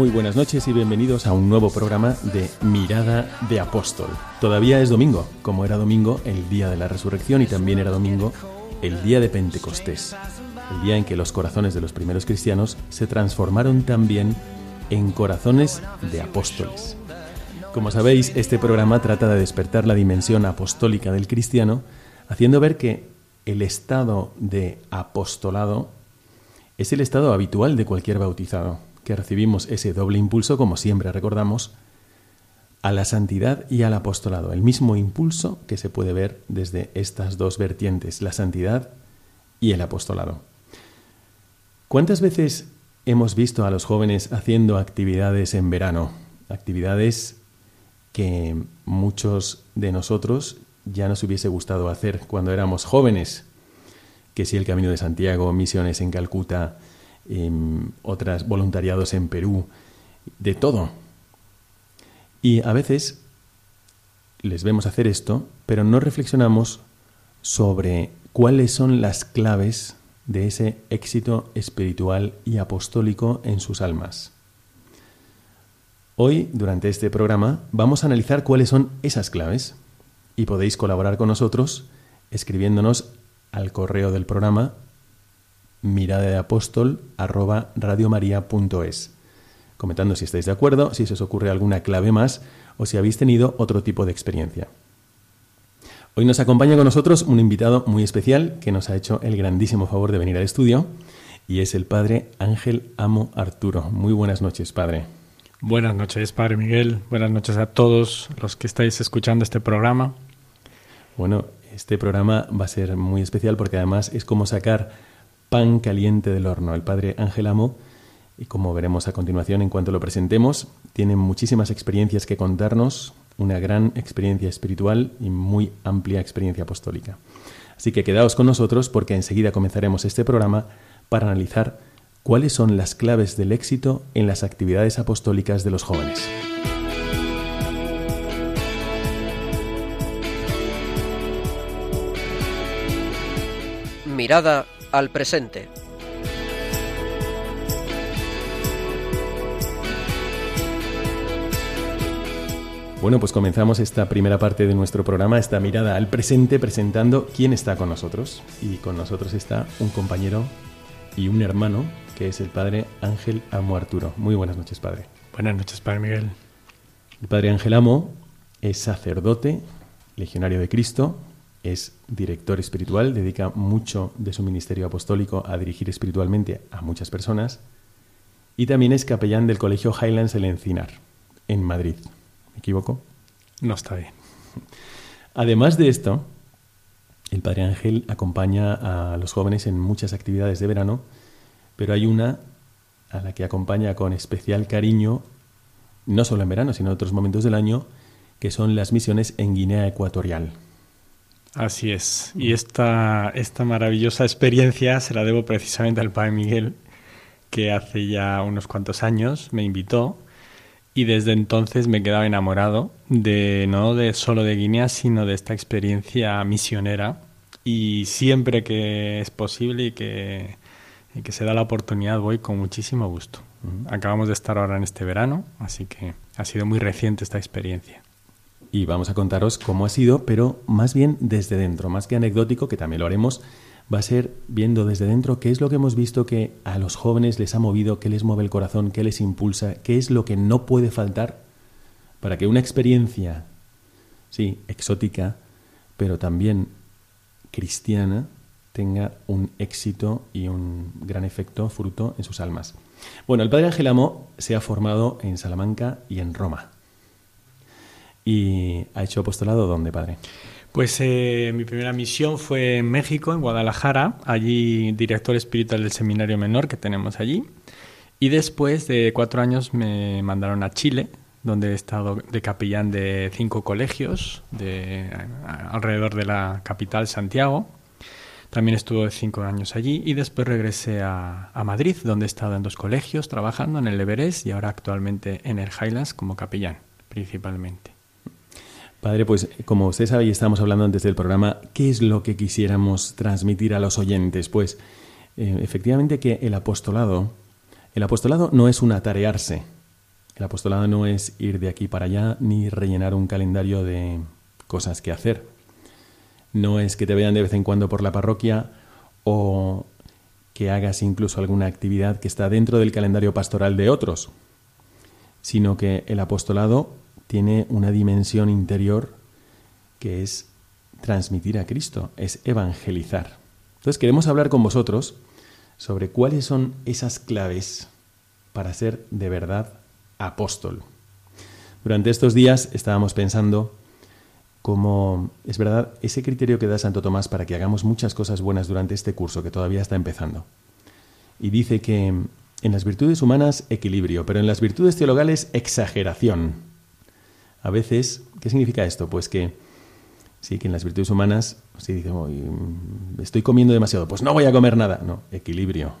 Muy buenas noches y bienvenidos a un nuevo programa de Mirada de Apóstol. Todavía es domingo, como era domingo el día de la resurrección y también era domingo el día de Pentecostés, el día en que los corazones de los primeros cristianos se transformaron también en corazones de apóstoles. Como sabéis, este programa trata de despertar la dimensión apostólica del cristiano, haciendo ver que el estado de apostolado es el estado habitual de cualquier bautizado, que recibimos ese doble impulso, como siempre recordamos, a la santidad y al apostolado, el mismo impulso que se puede ver desde estas dos vertientes, la santidad y el apostolado. ¿Cuántas veces hemos visto a los jóvenes haciendo actividades en verano? Actividades que muchos de nosotros ya nos hubiese gustado hacer cuando éramos jóvenes, que si el Camino de Santiago, misiones en Calcuta, eh, otras voluntariados en Perú, de todo. Y a veces les vemos hacer esto, pero no reflexionamos sobre cuáles son las claves de ese éxito espiritual y apostólico en sus almas. Hoy, durante este programa, vamos a analizar cuáles son esas claves y podéis colaborar con nosotros escribiéndonos al correo del programa mirada de apóstol arroba radiomaria.es comentando si estáis de acuerdo, si se os ocurre alguna clave más o si habéis tenido otro tipo de experiencia. Hoy nos acompaña con nosotros un invitado muy especial que nos ha hecho el grandísimo favor de venir al estudio y es el padre Ángel Amo Arturo. Muy buenas noches, padre. Buenas noches, Padre Miguel. Buenas noches a todos los que estáis escuchando este programa. Bueno, este programa va a ser muy especial porque además es como sacar pan caliente del horno. El padre Ángel Amo, y como veremos a continuación en cuanto lo presentemos, tiene muchísimas experiencias que contarnos, una gran experiencia espiritual y muy amplia experiencia apostólica. Así que quedaos con nosotros porque enseguida comenzaremos este programa para analizar cuáles son las claves del éxito en las actividades apostólicas de los jóvenes. Mirada al presente. Bueno, pues comenzamos esta primera parte de nuestro programa, esta mirada al presente, presentando quién está con nosotros. Y con nosotros está un compañero y un hermano, que es el padre Ángel Amo Arturo. Muy buenas noches, padre. Buenas noches, Padre Miguel. El padre Ángel Amo es sacerdote, legionario de Cristo, es director espiritual, dedica mucho de su ministerio apostólico a dirigir espiritualmente a muchas personas y también es capellán del Colegio Highlands El Encinar, en Madrid. ¿Me equivoco? No está bien. Además de esto, el Padre Ángel acompaña a los jóvenes en muchas actividades de verano, pero hay una a la que acompaña con especial cariño, no solo en verano, sino en otros momentos del año, que son las misiones en Guinea Ecuatorial. Así es. Y esta, esta maravillosa experiencia se la debo precisamente al Padre Miguel, que hace ya unos cuantos años me invitó y desde entonces me he quedado enamorado de no de solo de Guinea, sino de esta experiencia misionera y siempre que es posible y que, y que se da la oportunidad voy con muchísimo gusto. Acabamos de estar ahora en este verano, así que ha sido muy reciente esta experiencia. Y vamos a contaros cómo ha sido, pero más bien desde dentro, más que anecdótico, que también lo haremos, va a ser viendo desde dentro qué es lo que hemos visto que a los jóvenes les ha movido, qué les mueve el corazón, qué les impulsa, qué es lo que no puede faltar para que una experiencia, sí, exótica, pero también cristiana, tenga un éxito y un gran efecto, fruto en sus almas. Bueno, el padre Ángel Amo se ha formado en Salamanca y en Roma. ¿Y ha hecho apostolado dónde, padre? Pues eh, mi primera misión fue en México, en Guadalajara, allí director espiritual del seminario menor que tenemos allí. Y después de cuatro años me mandaron a Chile, donde he estado de capellán de cinco colegios de, alrededor de la capital, Santiago. También estuve cinco años allí y después regresé a, a, Madrid, donde he estado en dos colegios trabajando en el Everest y ahora actualmente en el Highlands como capellán, principalmente. Padre, pues como usted sabe y estábamos hablando antes del programa, ¿qué es lo que quisiéramos transmitir a los oyentes? Pues eh, efectivamente que el apostolado, el apostolado no es un atarearse, el apostolado no es ir de aquí para allá ni rellenar un calendario de cosas que hacer. No es que te vean de vez en cuando por la parroquia o que hagas incluso alguna actividad que está dentro del calendario pastoral de otros, sino que el apostolado tiene una dimensión interior que es transmitir a Cristo, es evangelizar. Entonces queremos hablar con vosotros sobre cuáles son esas claves para ser de verdad apóstol. Durante estos días estábamos pensando cómo es verdad ese criterio que da Santo Tomás para que hagamos muchas cosas buenas durante este curso que todavía está empezando. Y dice que en las virtudes humanas equilibrio, pero en las virtudes teologales exageración. A veces, ¿qué significa esto? Pues que sí, que en las virtudes humanas, si dice, estoy comiendo demasiado, pues no voy a comer nada. No, equilibrio.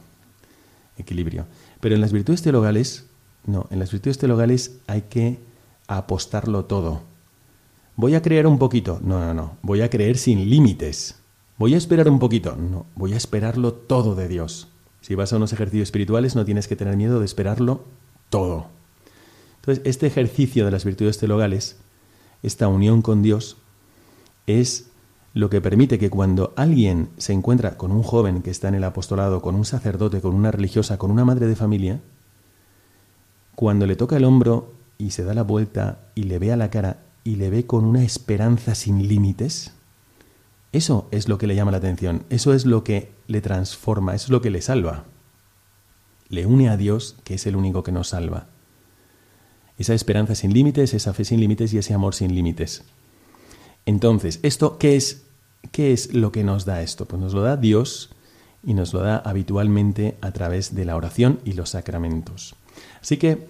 Equilibrio. Pero en las virtudes teologales, no, en las virtudes teologales hay que apostarlo todo. Voy a creer un poquito. No, no, no. Voy a creer sin límites. Voy a esperar un poquito. No, voy a esperarlo todo de Dios. Si vas a unos ejercicios espirituales no tienes que tener miedo de esperarlo todo. Entonces, este ejercicio de las virtudes teologales, esta unión con Dios, es lo que permite que cuando alguien se encuentra con un joven que está en el apostolado, con un sacerdote, con una religiosa, con una madre de familia, cuando le toca el hombro y se da la vuelta y le ve a la cara y le ve con una esperanza sin límites, eso es lo que le llama la atención, eso es lo que le transforma, eso es lo que le salva. Le une a Dios, que es el único que nos salva esa esperanza sin límites, esa fe sin límites y ese amor sin límites. Entonces, ¿esto qué es, qué es lo que nos da esto? Pues nos lo da Dios y nos lo da habitualmente a través de la oración y los sacramentos. Así que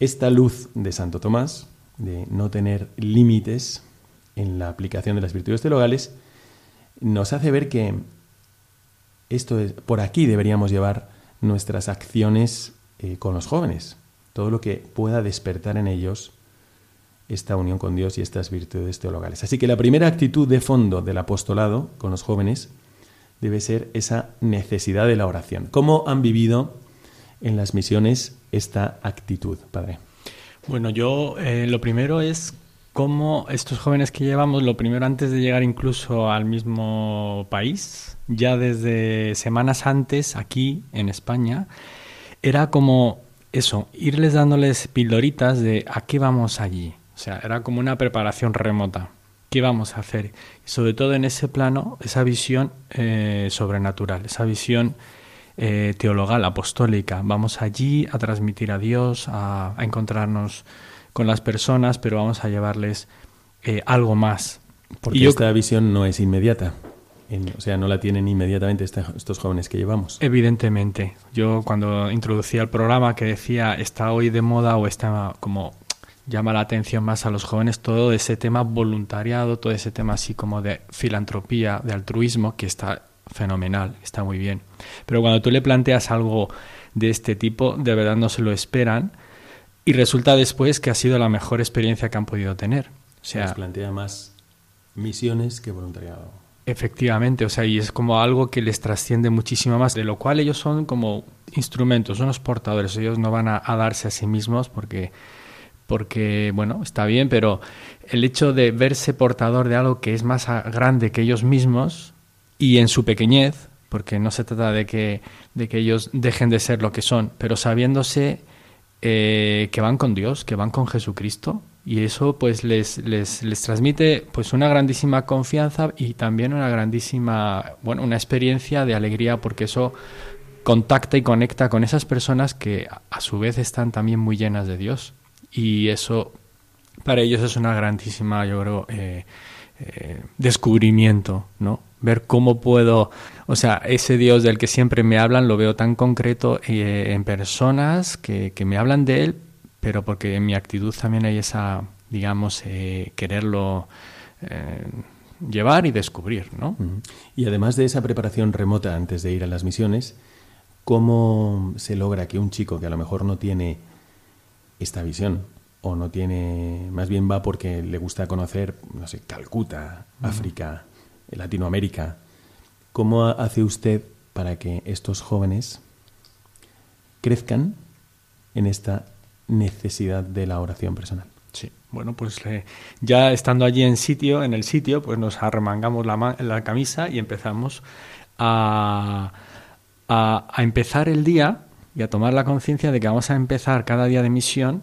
esta luz de Santo Tomás, de no tener límites en la aplicación de las virtudes teologales, nos hace ver que esto es, por aquí deberíamos llevar nuestras acciones eh, con los jóvenes todo lo que pueda despertar en ellos esta unión con Dios y estas virtudes teologales. Así que la primera actitud de fondo del apostolado con los jóvenes debe ser esa necesidad de la oración. ¿Cómo han vivido en las misiones esta actitud, Padre? Bueno, yo eh, lo primero es cómo estos jóvenes que llevamos, lo primero antes de llegar incluso al mismo país, ya desde semanas antes aquí en España, era como eso, irles dándoles pildoritas de a qué vamos allí. O sea, era como una preparación remota. ¿Qué vamos a hacer? Y sobre todo en ese plano, esa visión eh, sobrenatural, esa visión eh, teologal, apostólica. Vamos allí a transmitir a Dios, a, encontrarnos con las personas, pero vamos a llevarles eh, algo más. Porque esta visión no es inmediata o sea, no la tienen inmediatamente estos jóvenes que llevamos. Evidentemente. Yo cuando introducía el programa que decía está hoy de moda o está como llama la atención más a los jóvenes todo ese tema voluntariado, todo ese tema así como de filantropía, de altruismo, que está fenomenal, está muy bien. Pero cuando tú le planteas algo de este tipo, de verdad no se lo esperan y resulta después que ha sido la mejor experiencia que han podido tener. O sea, se plantea más misiones que voluntariado. Efectivamente, o sea, y es como algo que les trasciende muchísimo más, de lo cual ellos son como instrumentos, unos portadores, ellos no van a, darse a sí mismos porque, porque, bueno, está bien, pero el hecho de verse portador de algo que es más grande que ellos mismos y en su pequeñez, porque no se trata de que, de que ellos dejen de ser lo que son, pero sabiéndose eh, que van con Dios, que van con Jesucristo, y eso pues les, les, les, transmite pues una grandísima confianza y también una grandísima bueno una experiencia de alegría porque eso contacta y conecta con esas personas que a su vez están también muy llenas de Dios. Y eso para ellos es una grandísima yo creo eh, eh, descubrimiento no ver cómo puedo o sea ese Dios del que siempre me hablan lo veo tan concreto eh, en personas que, que me hablan de él pero porque en mi actitud también hay esa, digamos, eh, quererlo eh, llevar y descubrir, ¿no? Y además de esa preparación remota antes de ir a las misiones, ¿cómo se logra que un chico que a lo mejor no tiene esta visión o no tiene, más bien va porque le gusta conocer, no sé, Calcuta, África, Latinoamérica, ¿cómo hace usted para que estos jóvenes crezcan en esta necesidad de la oración personal. Sí, bueno, pues eh, ya estando allí en sitio, en el sitio, pues nos arremangamos la, la camisa y empezamos a, a, empezar el día y a tomar la conciencia de que vamos a empezar cada día de misión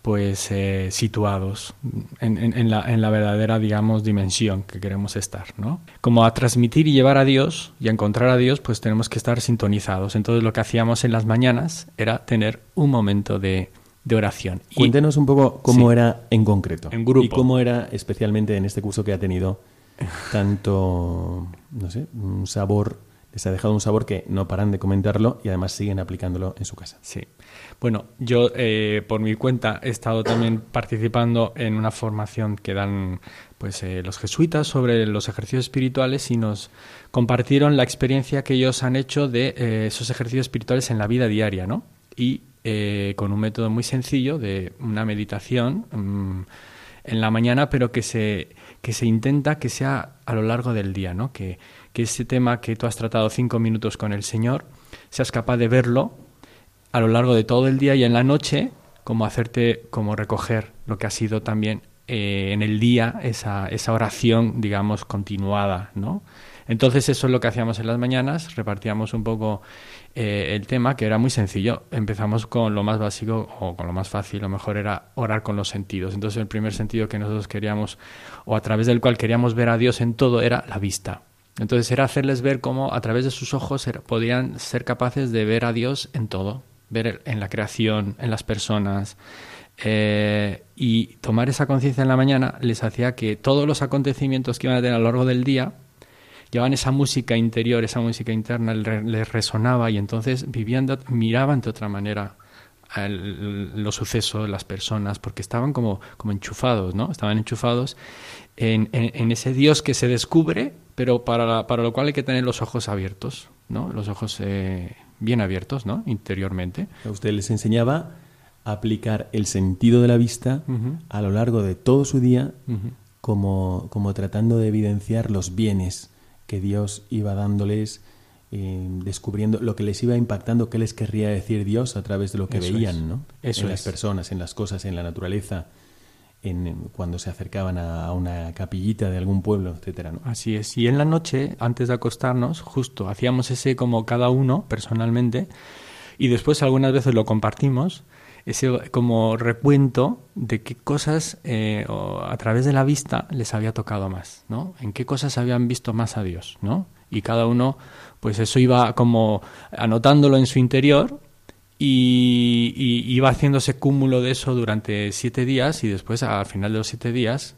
pues eh, situados en, en, la, en, la, verdadera, digamos, dimensión que queremos estar, ¿no? Como a transmitir y llevar a Dios y a encontrar a Dios, pues tenemos que estar sintonizados. Entonces lo que hacíamos en las mañanas era tener un momento de, de oración. Cuéntenos un poco cómo era en concreto. En grupo. Y cómo era especialmente en este curso que ha tenido tanto, no sé, un sabor, les ha dejado un sabor que no paran de comentarlo y además siguen aplicándolo en su casa. Sí. Bueno, yo eh, por mi cuenta he estado también participando en una formación que dan pues eh, los jesuitas sobre los ejercicios espirituales y nos compartieron la experiencia que ellos han hecho de eh, esos ejercicios espirituales en la vida diaria, ¿no? Y eh, con un método muy sencillo de una meditación mm, en la mañana, pero que se, que se intenta que sea a lo largo del día, ¿no? que, que ese tema que tú has tratado cinco minutos con el Señor, seas capaz de verlo a lo largo de todo el día y en la noche, como hacerte, como recoger lo que ha sido también eh, en el día esa, esa oración, digamos, continuada, ¿no? Entonces eso es lo que hacíamos en las mañanas, repartíamos un poco eh, el tema, que era muy sencillo. Empezamos con lo más básico o con lo más fácil, lo mejor era orar con los sentidos. Entonces el primer sentido que nosotros queríamos, o a través del cual queríamos ver a Dios en todo, era la vista. Entonces era hacerles ver cómo a través de sus ojos podían ser capaces de ver a Dios en todo, ver en la creación, en las personas. Eh, y tomar esa conciencia en la mañana les hacía que todos los acontecimientos que iban a tener a lo largo del día llevaban esa música interior, esa música interna, les resonaba y entonces vivían, miraban de otra manera los sucesos, las personas, porque estaban como, como enchufados, ¿no? Estaban enchufados en, en, ese Dios que se descubre, pero para, para lo cual hay que tener los ojos abiertos, ¿no? Los ojos eh, bien abiertos, ¿no? Interiormente. A usted les enseñaba a aplicar el sentido de la vista a lo largo de todo su día como, como tratando de evidenciar los bienes que Dios iba dándoles, eh, descubriendo lo que les iba impactando, qué les querría decir Dios a través de lo que veían, ¿no? en las personas, en las cosas, en la naturaleza, en, cuando se acercaban a, una capillita de algún pueblo, etcétera, ¿no? Así es. Y en la noche, antes de acostarnos, justo hacíamos ese como cada uno personalmente, y después algunas veces lo compartimos ese como recuento de qué cosas eh, a través de la vista les había tocado más, ¿no? En qué cosas habían visto más a Dios, ¿no? Y cada uno, pues eso iba como anotándolo en su interior y, iba haciéndose cúmulo de eso durante siete días y después al final de los siete días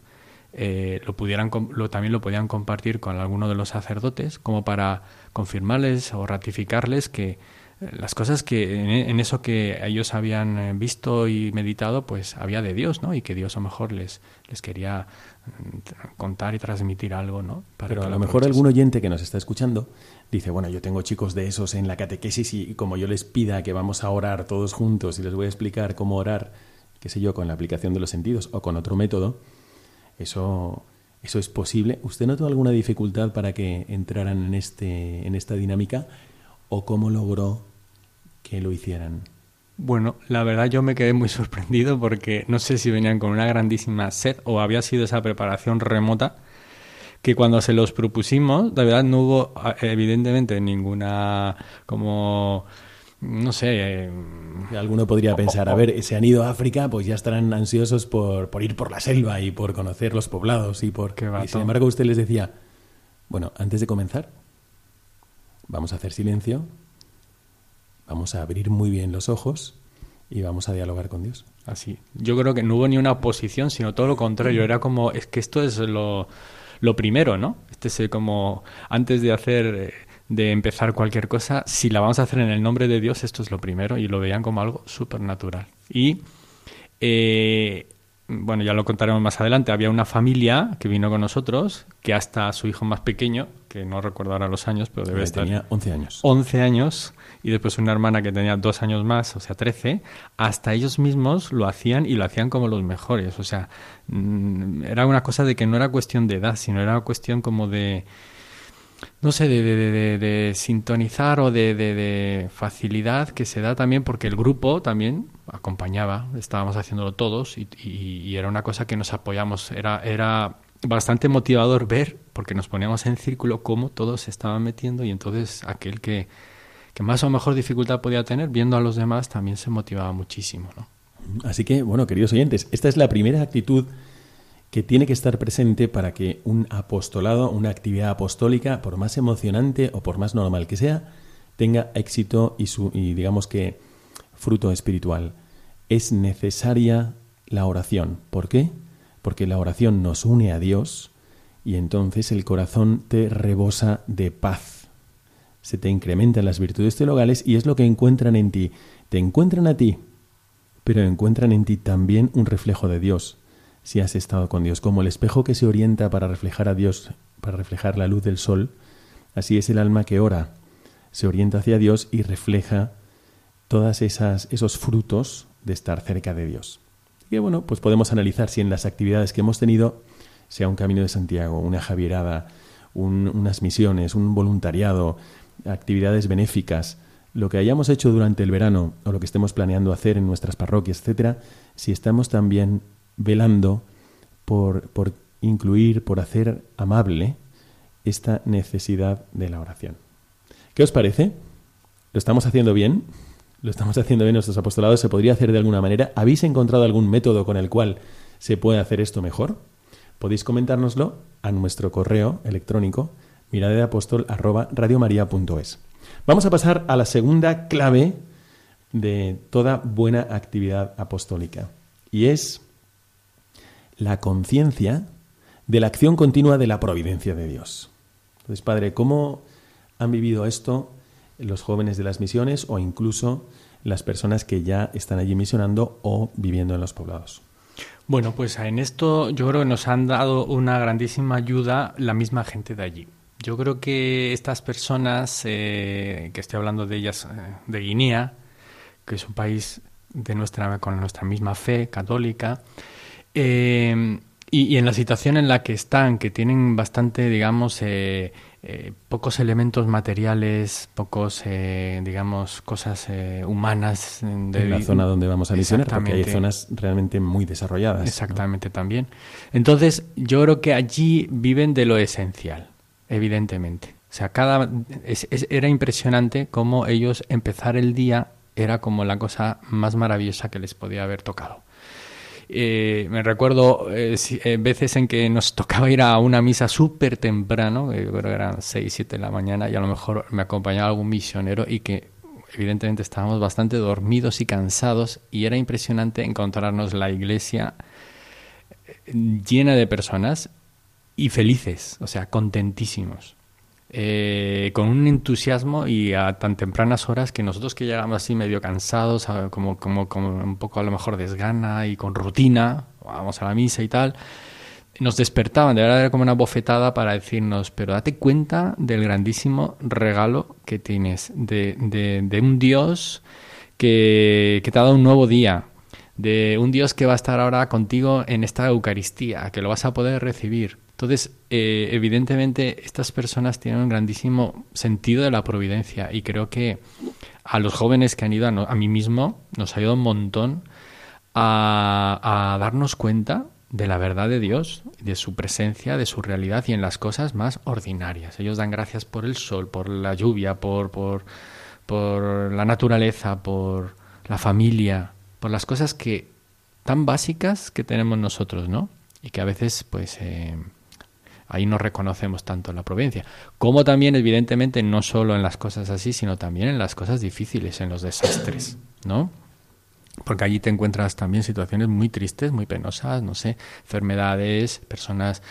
eh, lo pudieran lo, también lo podían compartir con alguno de los sacerdotes como para confirmarles o ratificarles que las cosas que en eso que ellos habían eh, visto y meditado, pues había de Dios, ¿no? Y que Dios a lo mejor les, les quería mm, contar y transmitir algo, ¿no? Pero a lo mejor algún oyente que nos está escuchando dice, bueno, yo tengo chicos de esos en la catequesis y como yo les pida que vamos a orar todos juntos y les voy a explicar cómo orar, qué sé yo, con la aplicación de los sentidos o con otro método, eso, eso es posible. ¿Usted notó alguna dificultad para que entraran en, este, en esta dinámica? ¿O cómo logró que lo hicieran? Bueno, la verdad yo me quedé muy sorprendido porque no sé si venían con una grandísima sed o había sido esa preparación remota que cuando se los propusimos, la verdad no hubo evidentemente ninguna como no sé. eh, Alguno podría pensar, a ver, se han ido a África, pues ya estarán ansiosos por, por ir por la selva y por conocer los poblados y por... Y sin embargo usted les decía, bueno, antes de comenzar, vamos a hacer silencio, vamos a abrir muy bien los ojos y vamos a dialogar con Dios. Así. Yo creo que no hubo ni una oposición, sino todo lo contrario. Era como, es que esto es lo, lo primero, ¿no? Este es como, antes de hacer, eh, de empezar cualquier cosa, si la vamos a hacer en el nombre de Dios, esto es lo primero. Y lo veían como algo súper natural. Y, eh, bueno, ya lo contaremos más adelante. Había una familia que vino con nosotros, que hasta su hijo más pequeño, que no recuerdo ahora los años, pero debe Eh, estar... Tenía 11 años. 11 años y después una hermana que tenía dos años más, o sea, 13, hasta ellos mismos lo hacían y lo hacían como los mejores. O sea, mm, era una cosa de que no era cuestión de edad, sino era cuestión como de, no sé, de, de- de- sintonizar o de, facilidad que se da también porque el grupo también acompañaba, estábamos haciéndolo todos y, y- y era una cosa que nos apoyamos, era, era bastante motivador ver, porque nos poníamos en círculo, cómo todos se estaban metiendo y entonces aquel que, que más o mejor dificultad podía tener, viendo a los demás, también se motivaba muchísimo. ¿no? Así que, bueno, queridos oyentes, esta es la primera actitud que tiene que estar presente para que un apostolado, una actividad apostólica, por más emocionante o por más normal que sea, tenga éxito y, su, y digamos que fruto espiritual. Es necesaria la oración. ¿Por qué? Porque la oración nos une a Dios y entonces el corazón te rebosa de paz. Se te incrementan las virtudes teologales y es lo que encuentran en ti. Te encuentran a ti, pero encuentran en ti también un reflejo de Dios, si has estado con Dios. Como el espejo que se orienta para reflejar a Dios, para reflejar la luz del sol, así es el alma que ora, se orienta hacia Dios y refleja esas esos frutos de estar cerca de Dios. Y bueno, pues podemos analizar si en las actividades que hemos tenido, sea un camino de Santiago, una Javierada, un- unas misiones, un voluntariado, actividades benéficas, lo que hayamos hecho durante el verano o lo que estemos planeando hacer en nuestras parroquias, etcétera, si estamos también velando por, por incluir, por hacer amable esta necesidad de la oración. ¿Qué os parece? ¿Lo estamos haciendo bien? ¿Lo estamos haciendo bien nuestros apostolados? ¿Se podría hacer de alguna manera? ¿Habéis encontrado algún método con el cual se puede hacer esto mejor? Podéis comentárnoslo a nuestro correo electrónico miradeapostol@radiomaria.es. Vamos a pasar a la segunda clave de toda buena actividad apostólica y es la conciencia de la acción continua de la providencia de Dios. Entonces, Padre, ¿cómo han vivido esto los jóvenes de las misiones o incluso las personas que ya están allí misionando o viviendo en los poblados? Bueno, pues en esto yo creo que nos han dado una grandísima ayuda la misma gente de allí. Yo creo que estas personas, eh, que estoy hablando de ellas, eh, de Guinea, que es un país de nuestra, con nuestra misma fe católica, eh, y, y en la situación en la que están, que tienen bastante, digamos, eh, eh, pocos elementos materiales, pocos, eh, digamos, cosas eh, humanas. de- en la zona donde vamos a misionar, porque hay zonas realmente muy desarrolladas. ¿no? Exactamente, también. Entonces, yo creo que allí viven de lo esencial, evidentemente. O sea, cada es- es- era impresionante cómo ellos empezar el día era como la cosa más maravillosa que les podía haber tocado. Eh, me recuerdo eh, eh, veces en que nos tocaba ir a una misa súper temprano, eh, creo que eran 6, 7 de la mañana, y a lo mejor me acompañaba algún misionero y que evidentemente estábamos bastante dormidos y cansados y era impresionante encontrarnos la iglesia llena de personas y felices, o sea, contentísimos. Eh, con un entusiasmo y a tan tempranas horas que nosotros que llegamos así medio cansados, como, como un poco a lo mejor desgana y con rutina, vamos a la misa y tal, nos despertaban, de verdad era como una bofetada para decirnos, pero date cuenta del grandísimo regalo que tienes, de, de, de un Dios que, que te ha dado un nuevo día, de un Dios que va a estar ahora contigo en esta Eucaristía, que lo vas a poder recibir. Entonces, eh, evidentemente, estas personas tienen un grandísimo sentido de la providencia y creo que a los jóvenes que han ido, a, mí mismo, nos ha ayudado un montón a, a darnos cuenta de la verdad de Dios, de su presencia, de su realidad y en las cosas más ordinarias. Ellos dan gracias por el sol, por la lluvia, por, por, por la naturaleza, por la familia, por las cosas que tan básicas que tenemos nosotros, ¿no? Y que a veces, pues, eh, ahí no reconocemos tanto la providencia. Como también, evidentemente, no solo en las cosas así, sino también en las cosas difíciles, en los desastres, ¿no? Porque allí te encuentras también situaciones muy tristes, muy penosas, no sé, enfermedades, personas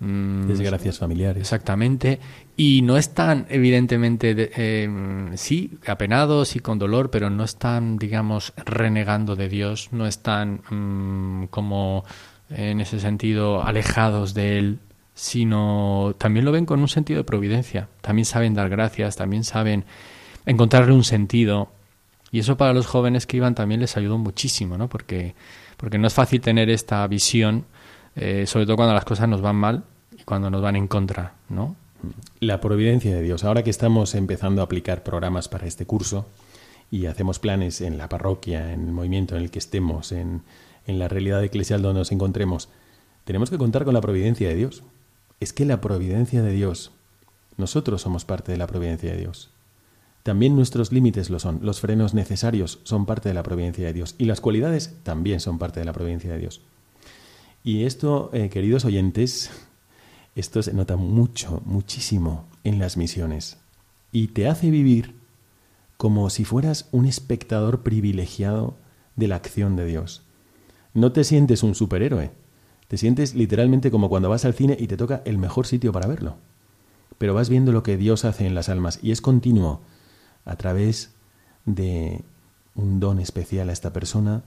Mm, Desgracias familiares. Exactamente. Y no están, evidentemente, eh, sí, apenados y con dolor, pero no están, digamos, renegando de Dios, no están mm, como en ese sentido alejados de Él, sino también lo ven con un sentido de providencia. También saben dar gracias, también saben encontrarle un sentido. Y eso para los jóvenes que iban también les ayudó muchísimo, ¿no? Porque, porque no es fácil tener esta visión eh, sobre todo cuando las cosas nos van mal y cuando nos van en contra, ¿no? La providencia de Dios. Ahora que estamos empezando a aplicar programas para este curso y hacemos planes en la parroquia, en el movimiento en el que estemos, en, en la realidad eclesial donde nos encontremos, tenemos que contar con la providencia de Dios. Es que la providencia de Dios, nosotros somos parte de la providencia de Dios. También nuestros límites lo son, los frenos necesarios son parte de la providencia de Dios y las cualidades también son parte de la providencia de Dios. Y esto, eh, queridos oyentes, esto se nota mucho, muchísimo en las misiones. Y te hace vivir como si fueras un espectador privilegiado de la acción de Dios. No te sientes un superhéroe, te sientes literalmente como cuando vas al cine y te toca el mejor sitio para verlo. Pero vas viendo lo que Dios hace en las almas y es continuo a través de un don especial a esta persona,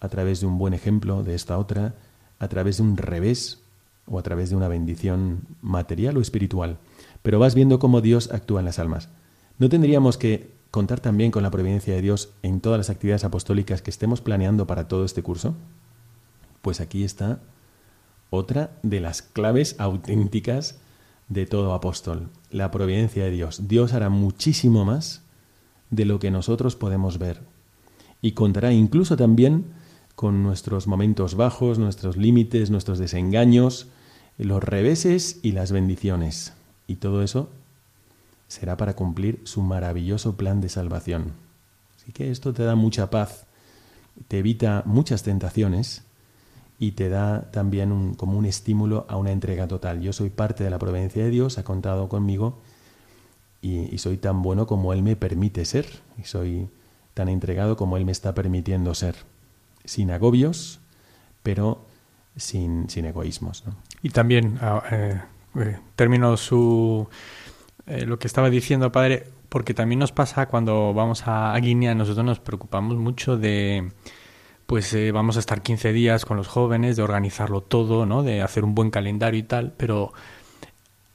a través de un buen ejemplo de esta otra, a través de un revés o a través de una bendición material o espiritual, pero vas viendo cómo Dios actúa en las almas. ¿No tendríamos que contar también con la providencia de Dios en todas las actividades apostólicas que estemos planeando para todo este curso? Pues aquí está otra de las claves auténticas de todo apóstol, la providencia de Dios. Dios hará muchísimo más de lo que nosotros podemos ver y contará incluso también con nuestros momentos bajos, nuestros límites, nuestros desengaños, los reveses y las bendiciones. Y todo eso será para cumplir su maravilloso plan de salvación. Así que esto te da mucha paz, te evita muchas tentaciones y te da también un, como un estímulo a una entrega total. Yo soy parte de la providencia de Dios, ha contado conmigo y, soy tan bueno como Él me permite ser y soy tan entregado como Él me está permitiendo ser sin agobios, pero sin, sin egoísmos. Y también, ah, eh, eh, termino su, eh, lo que estaba diciendo, padre, porque también nos pasa cuando vamos a, Guinea, nosotros nos preocupamos mucho de, pues vamos a estar 15 días con los jóvenes, de organizarlo todo, ¿no? de hacer un buen calendario y tal, pero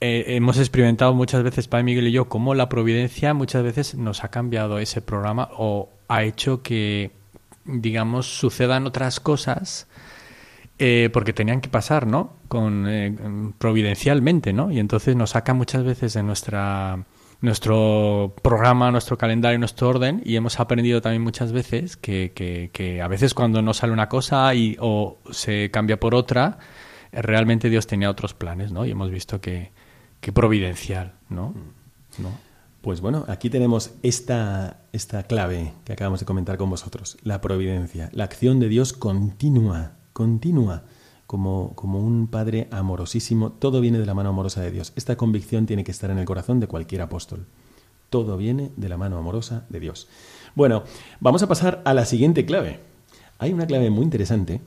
hemos experimentado muchas veces, Padre Miguel y yo, cómo la providencia muchas veces nos ha cambiado ese programa o ha hecho que digamos, sucedan otras cosas eh, porque tenían que pasar, ¿no? Con, eh, providencialmente, ¿no? Y entonces nos saca muchas veces de nuestra nuestro programa, nuestro calendario, nuestro orden y hemos aprendido también muchas veces que, que, a veces cuando no sale una cosa y, o se cambia por otra, realmente Dios tenía otros planes, ¿no? Y hemos visto que, que providencial, ¿no? ¿no? Pues bueno, aquí tenemos esta, esta clave que acabamos de comentar con vosotros, la providencia, la acción de Dios continua, continua, como, como un Padre amorosísimo, todo viene de la mano amorosa de Dios. Esta convicción tiene que estar en el corazón de cualquier apóstol. Todo viene de la mano amorosa de Dios. Bueno, vamos a pasar a la siguiente clave. Hay una clave muy interesante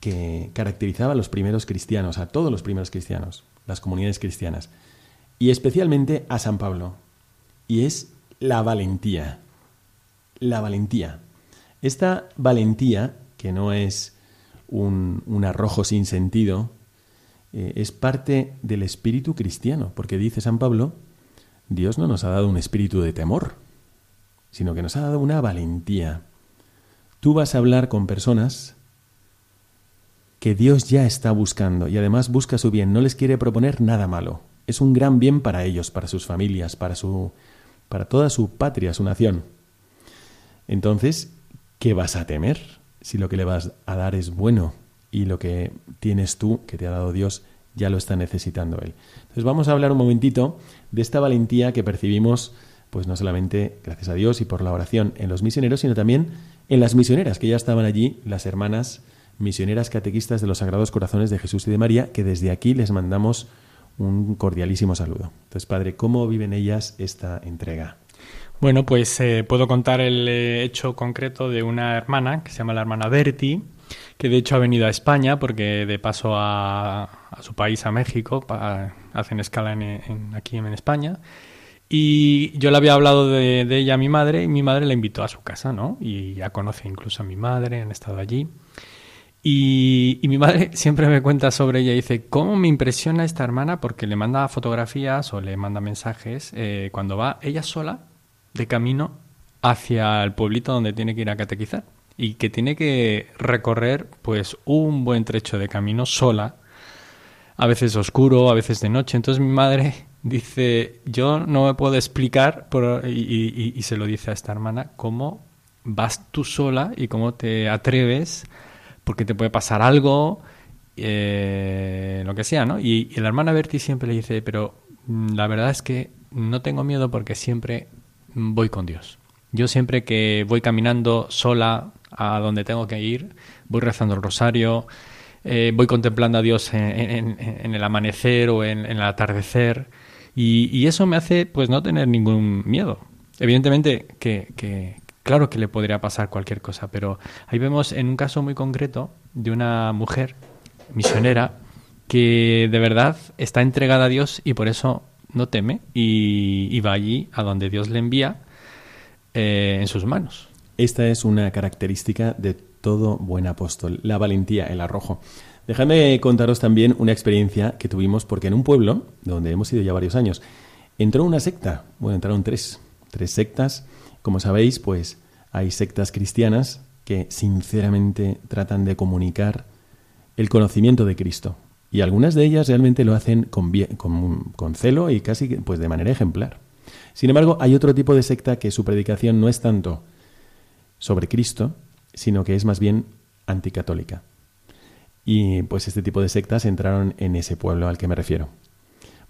que caracterizaba a los primeros cristianos, a todos los primeros cristianos, las comunidades cristianas, y especialmente a San Pablo y es la valentía. La valentía. Esta valentía, que no es un, arrojo sin sentido, eh, es parte del espíritu cristiano, porque dice San Pablo, Dios no nos ha dado un espíritu de temor, sino que nos ha dado una valentía. Tú vas a hablar con personas que Dios ya está buscando y además busca su bien, no les quiere proponer nada malo. Es un gran bien para ellos, para sus familias, para su para toda su patria, su nación. Entonces, ¿qué vas a temer si lo que le vas a dar es bueno y lo que tienes tú, que te ha dado Dios, ya lo está necesitando Él? Entonces vamos a hablar un momentito de esta valentía que percibimos pues no solamente gracias a Dios y por la oración en los misioneros, sino también en las misioneras, que ya estaban allí, las hermanas misioneras catequistas de los Sagrados Corazones de Jesús y de María, que desde aquí les mandamos un cordialísimo saludo. Entonces, Padre, ¿cómo viven ellas esta entrega? Bueno, pues eh, puedo contar el eh, hecho concreto de una hermana que se llama la hermana Berti, que de hecho ha venido a España porque de paso a, su país, a México, hacen escala en, aquí en España. Y yo le había hablado de, ella a mi madre y mi madre la invitó a su casa, ¿no? Y ya conoce incluso a mi madre, han estado allí. Y, mi madre siempre me cuenta sobre ella y dice, ¿cómo me impresiona esta hermana? Porque le manda fotografías o le manda mensajes eh, cuando va ella sola de camino hacia el pueblito donde tiene que ir a catequizar y que tiene que recorrer pues un buen trecho de camino sola, a veces oscuro, a veces de noche. Entonces mi madre dice, yo no me puedo explicar, y, se lo dice a esta hermana, cómo vas tú sola y cómo te atreves, porque te puede pasar algo, eh, lo que sea, ¿no? Y, y la hermana Berti siempre le dice, pero mm, la verdad es que no tengo miedo porque siempre voy con Dios. Yo siempre que voy caminando sola a donde tengo que ir, voy rezando el rosario, eh, voy contemplando a Dios en, el amanecer o en, el atardecer y, eso me hace pues no tener ningún miedo. Evidentemente que, claro que le podría pasar cualquier cosa, pero ahí vemos en un caso muy concreto de una mujer misionera que de verdad está entregada a Dios y por eso no teme y, va allí a donde Dios le envía eh, en sus manos. Esta es una característica de todo buen apóstol, la valentía, el arrojo. Déjame contaros también una experiencia que tuvimos porque en un pueblo, donde hemos ido ya varios años, entró una secta, bueno, entraron tres, tres sectas. Como sabéis, pues hay sectas cristianas que sinceramente tratan de comunicar el conocimiento de Cristo, y algunas de ellas realmente lo hacen con, con, celo y casi pues de manera ejemplar. Sin embargo, hay otro tipo de secta que su predicación no es tanto sobre Cristo, sino que es más bien anticatólica. Y pues este tipo de sectas entraron en ese pueblo al que me refiero.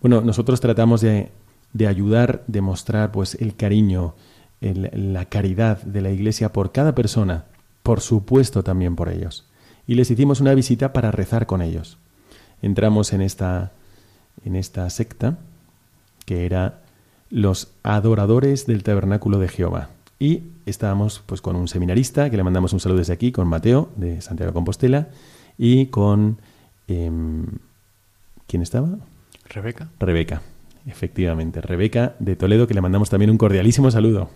Bueno, nosotros tratamos de, de ayudar, de mostrar pues el cariño, la caridad de la Iglesia por cada persona, por supuesto también por ellos. Y les hicimos una visita para rezar con ellos entramos en esta, en esta secta que era los adoradores del tabernáculo de Jehová. Y estábamos pues con un seminarista que le mandamos un saludo desde aquí, con Mateo de Santiago de Compostela y con... Em, ¿Quién estaba? Rebeca. Rebeca, efectivamente. Rebeca de Toledo, que le mandamos también un cordialísimo saludo.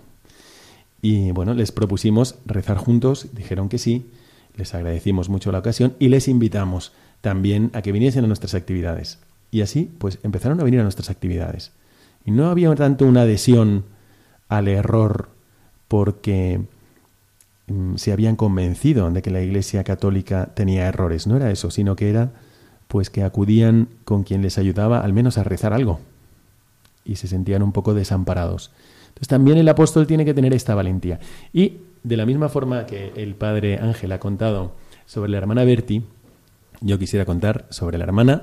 Y bueno, les propusimos rezar juntos, dijeron que sí, les agradecimos mucho la ocasión y les invitamos también a que viniesen a nuestras actividades. Y así, pues empezaron a venir a nuestras actividades. Y no había tanto una adhesión al error porque mm, se habían convencido de que la Iglesia Católica tenía errores. No era eso, sino que era pues que acudían con quien les ayudaba al menos a rezar algo y se sentían un poco desamparados. Entonces también el apóstol tiene que tener esta valentía. Y de la misma forma que el padre Ángel ha contado sobre la hermana Berti, yo quisiera contar sobre la hermana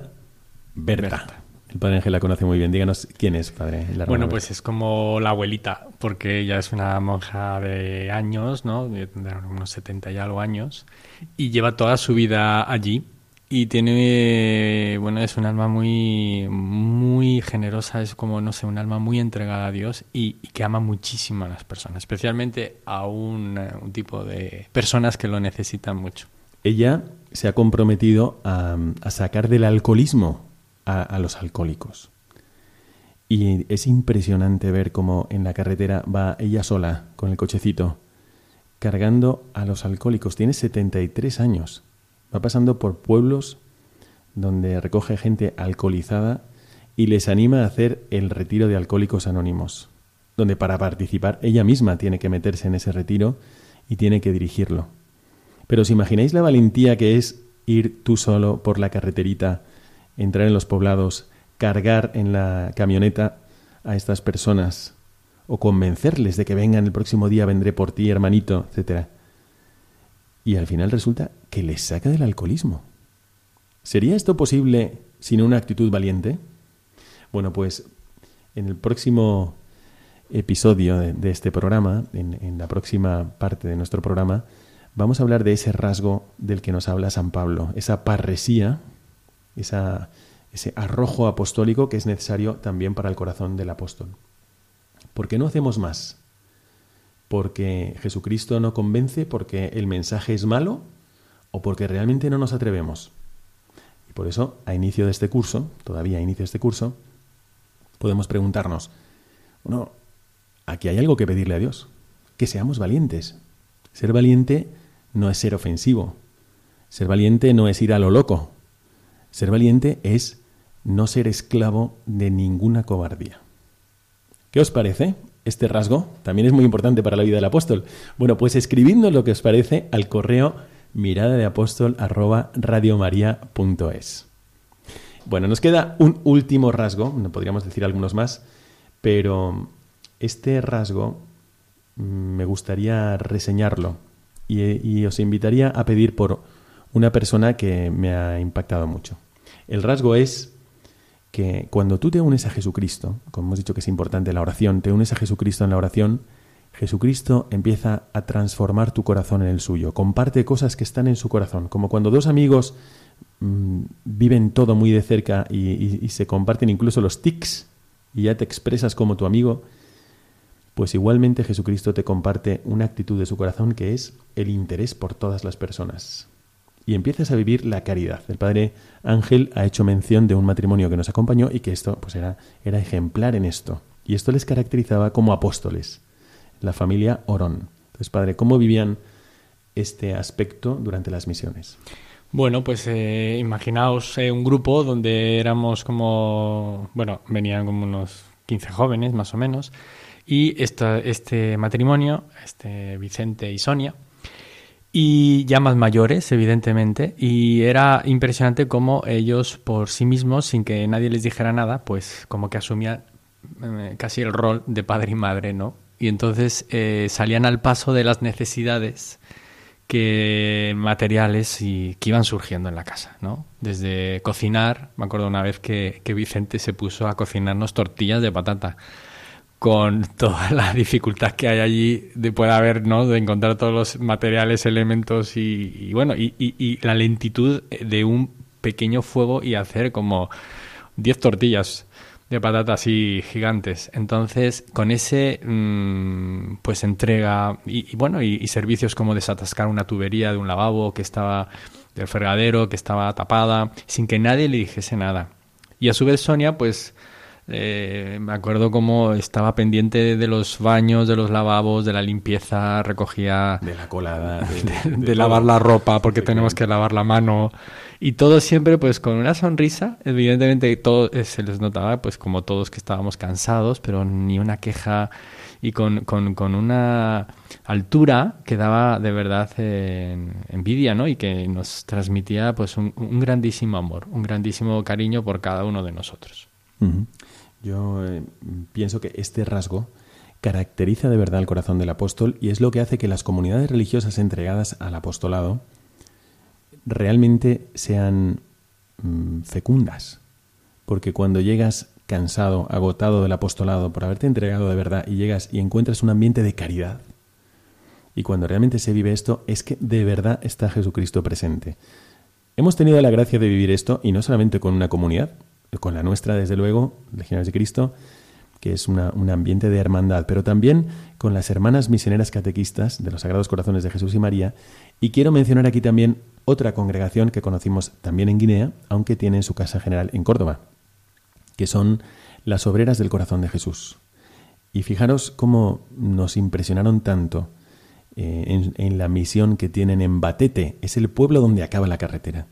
Berta. El padre Ángel la conoce muy bien. Díganos quién es, padre. bueno, pues es como la abuelita, porque ella es una monja de años, ¿no? De unos 70 y algo años, y lleva toda su vida allí. Y tiene, bueno, es un alma muy, muy generosa, es como, no sé, un alma muy entregada a Dios y, que ama muchísimo a las personas, especialmente a un tipo de personas que lo necesitan mucho ella se ha comprometido a, sacar del alcoholismo a, los alcohólicos. Y es impresionante ver cómo en la carretera va ella sola con el cochecito cargando a los alcohólicos. Tiene 73 años. Va pasando por pueblos donde recoge gente alcoholizada y les anima a hacer el retiro de alcohólicos anónimos, donde para participar ella misma tiene que meterse en ese retiro y tiene que dirigirlo. Pero ¿os imagináis la valentía que es ir tú solo por la carreterita, entrar en los poblados, cargar en la camioneta a estas personas o convencerles de que vengan el próximo día, vendré por ti, hermanito, etcétera? Y al final resulta que les saca del alcoholismo. ¿Sería esto posible sin una actitud valiente? Bueno, pues en el próximo episodio de, este programa, en, la próxima parte de nuestro programa, vamos a hablar de ese rasgo del que nos habla San Pablo, esa parresía, ese arrojo apostólico que es necesario también para el corazón del apóstol. ¿Por qué no hacemos más? ¿Porque Jesucristo no convence? ¿Porque el mensaje es malo? ¿O porque realmente no nos atrevemos? Y por eso, a inicio de este curso, todavía a inicio de este curso, podemos preguntarnos, bueno, aquí hay algo que pedirle a Dios, que seamos valientes. Ser valiente no es ser ofensivo. Ser valiente no es ir a lo loco. Ser valiente es no ser esclavo de ninguna cobardía. ¿Qué os parece? Este rasgo también es muy importante para la vida del apóstol. Bueno, pues escribidnos lo que os parece al correo mirada de apóstol Bueno, nos queda un último rasgo, no podríamos decir algunos más, pero este rasgo mm, me gustaría reseñarlo y, os invitaría a pedir por una persona que me ha impactado mucho. El rasgo es que cuando tú te unes a Jesucristo, como hemos dicho que es importante la oración, te unes a Jesucristo en la oración, Jesucristo empieza a transformar tu corazón en el suyo, comparte cosas que están en su corazón, como cuando dos amigos mm, viven todo muy de cerca y, y se comparten incluso los tics y ya te expresas como tu amigo, pues igualmente Jesucristo te comparte una actitud de su corazón que es el interés por todas las personas. Y empiezas a vivir la caridad. El padre Ángel ha hecho mención de un matrimonio que nos acompañó y que esto pues era, era ejemplar en esto. Y esto les caracterizaba como apóstoles, la familia Orón. Entonces, padre, ¿cómo vivían este aspecto durante las misiones? Bueno, pues eh, imaginaos eh, un grupo donde éramos como, bueno, venían como unos 15 jóvenes más o menos, y este matrimonio, este Vicente y Sonia, y ya más mayores, evidentemente, y era impresionante cómo ellos por sí mismos, sin que nadie les dijera nada, pues como que asumían eh, casi el rol de padre y madre, ¿no? Y entonces eh, salían al paso de las necesidades que materiales y que iban surgiendo en la casa, ¿no? Desde cocinar, me acuerdo una vez que, que Vicente se puso a cocinarnos tortillas de patata con toda la dificultad que hay allí de puede haber, ¿no? De encontrar todos los materiales, elementos y, bueno, y, y, la lentitud de un pequeño fuego y hacer como 10 tortillas de patatas así gigantes. Entonces, con ese, mm, pues entrega y, bueno, y, servicios como desatascar una tubería de un lavabo que estaba del fregadero, que estaba tapada, sin que nadie le dijese nada. Y a su vez Sonia, pues eh, me acuerdo cómo estaba pendiente de los baños, de los lavabos, de la limpieza, recogía... De la colada. De, lavar la ropa, porque tenemos que lavar la mano. Y todo siempre pues con una sonrisa. Evidentemente todo eh, se les notaba pues como todos que estábamos cansados, pero ni una queja y con, con, una altura que daba de verdad envidia, ¿no? Y que nos transmitía pues un, grandísimo amor, un grandísimo cariño por cada uno de nosotros. Yo eh, pienso que este rasgo caracteriza de verdad el corazón del apóstol y es lo que hace que las comunidades religiosas entregadas al apostolado realmente sean mm, fecundas. Porque cuando llegas cansado, agotado del apostolado por haberte entregado de verdad y llegas y encuentras un ambiente de caridad, y cuando realmente se vive esto, es que de verdad está Jesucristo presente. Hemos tenido la gracia de vivir esto y no solamente con una comunidad, con la nuestra, desde luego, Legionarios de Cristo, que es un ambiente de hermandad, pero también con las hermanas misioneras catequistas de los Sagrados Corazones de Jesús y María. Y quiero mencionar aquí también otra congregación que conocimos también en Guinea, aunque tiene su casa general en Córdoba, que son las Obreras del Corazón de Jesús. Y fijaros cómo nos impresionaron tanto eh, en, en la misión que tienen en Batete, es el pueblo donde acaba la carretera.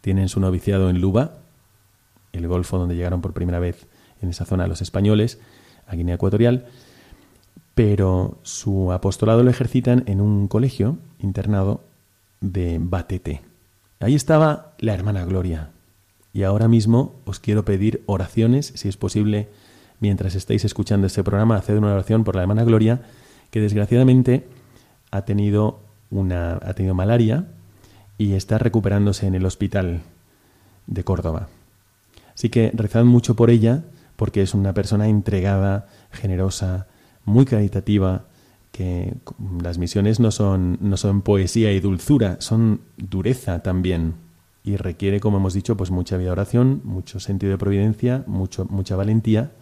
Tienen su noviciado en Luba, el Golfo donde llegaron por primera vez en esa zona los españoles, a Guinea Ecuatorial, pero su apostolado lo ejercitan en un colegio internado de Batete. Ahí estaba la hermana Gloria. Y ahora mismo os quiero pedir oraciones, si es posible, mientras estáis escuchando este programa, haced una oración por la hermana Gloria, que desgraciadamente ha tenido una ha tenido malaria y está recuperándose en el hospital de Córdoba. Así que rezad mucho por ella, porque es una persona entregada, generosa, muy caritativa, que las misiones no son, no son poesía y dulzura, son dureza también. Y requiere, como hemos dicho, pues mucha vida oración, mucho sentido de providencia, mucho, mucha valentía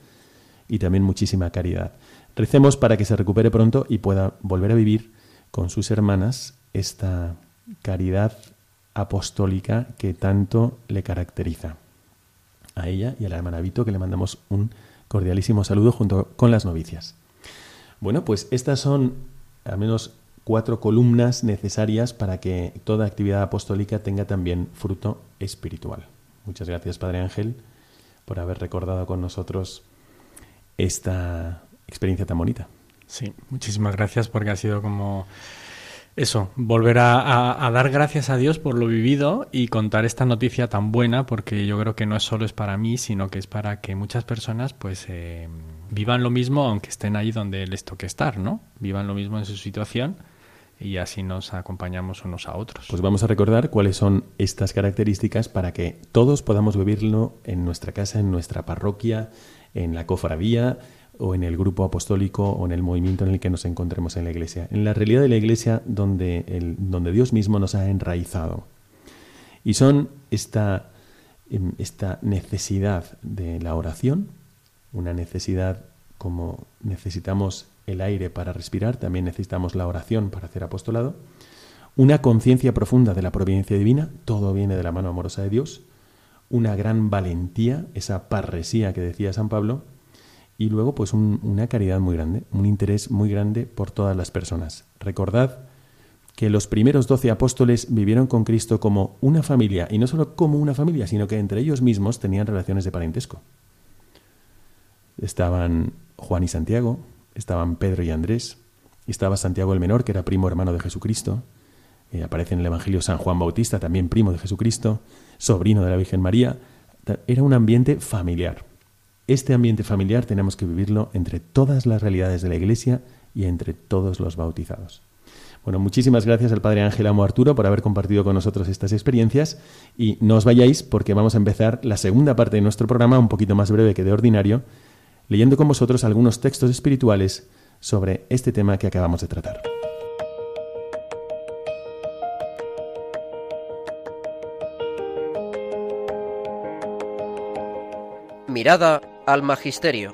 y también muchísima caridad. Recemos para que se recupere pronto y pueda volver a vivir con sus hermanas esta caridad apostólica que tanto le caracteriza. A ella y a la hermana Vito, que le mandamos un cordialísimo saludo junto con las novicias. Bueno, pues estas son al menos cuatro columnas necesarias para que toda actividad apostólica tenga también fruto espiritual. Muchas gracias, Padre Ángel, por haber recordado con nosotros esta experiencia tan bonita. Sí, muchísimas gracias porque ha sido como eso, volver a, dar gracias a Dios por lo vivido y contar esta noticia tan buena, porque yo creo que no es solo es para mí, sino que es para que muchas personas pues eh, vivan lo mismo aunque estén ahí donde les toque estar, ¿no? Vivan lo mismo en su situación y así nos acompañamos unos a otros. Pues vamos a recordar cuáles son estas características para que todos podamos vivirlo en nuestra casa, en nuestra parroquia, en la cofradía, o en el grupo apostólico o en el movimiento en el que nos encontremos en la iglesia. En la realidad de la iglesia donde, el, donde Dios mismo nos ha enraizado. Y son esta, em, esta necesidad de la oración, una necesidad como necesitamos el aire para respirar, también necesitamos la oración para hacer apostolado, una conciencia profunda de la providencia divina, todo viene de la mano amorosa de Dios, una gran valentía, esa parresía que decía San Pablo, y luego pues una caridad muy grande, un interés muy grande por todas las personas. Recordad que los primeros doce apóstoles vivieron con Cristo como una familia, y no solo como una familia, sino que entre ellos mismos tenían relaciones de parentesco. Estaban Juan y Santiago, estaban Pedro y Andrés, estaba Santiago el Menor, que era primo hermano de Jesucristo, eh, aparece en el Evangelio San Juan Bautista, también primo de Jesucristo, sobrino de la Virgen María, era un ambiente familiar. Este ambiente familiar tenemos que vivirlo entre todas las realidades de la Iglesia y entre todos los bautizados. Bueno, muchísimas gracias al Padre Ángel Amo Arturo por haber compartido con nosotros estas experiencias y no os vayáis porque vamos a empezar la segunda parte de nuestro programa, un poquito más breve que de ordinario, leyendo con vosotros algunos textos espirituales sobre este tema que acabamos de tratar. Mirada al Magisterio.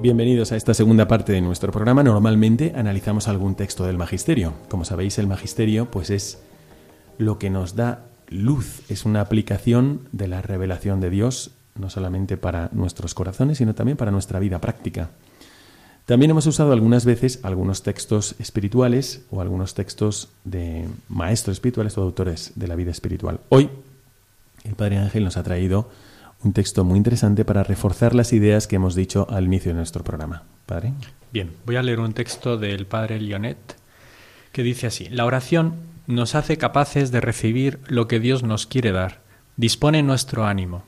Bienvenidos a esta segunda parte de nuestro programa. Normalmente analizamos algún texto del Magisterio. Como sabéis, el Magisterio pues es lo que nos da luz, es una aplicación de la revelación de Dios, no solamente para nuestros corazones, sino también para nuestra vida práctica. También hemos usado algunas veces algunos textos espirituales o algunos textos de maestros espirituales o autores de la vida espiritual. Hoy el Padre Ángel nos ha traído un texto muy interesante para reforzar las ideas que hemos dicho al inicio de nuestro programa. Padre. Bien, voy a leer un texto del Padre Lionet que dice así, la oración nos hace capaces de recibir lo que Dios nos quiere dar, dispone nuestro ánimo.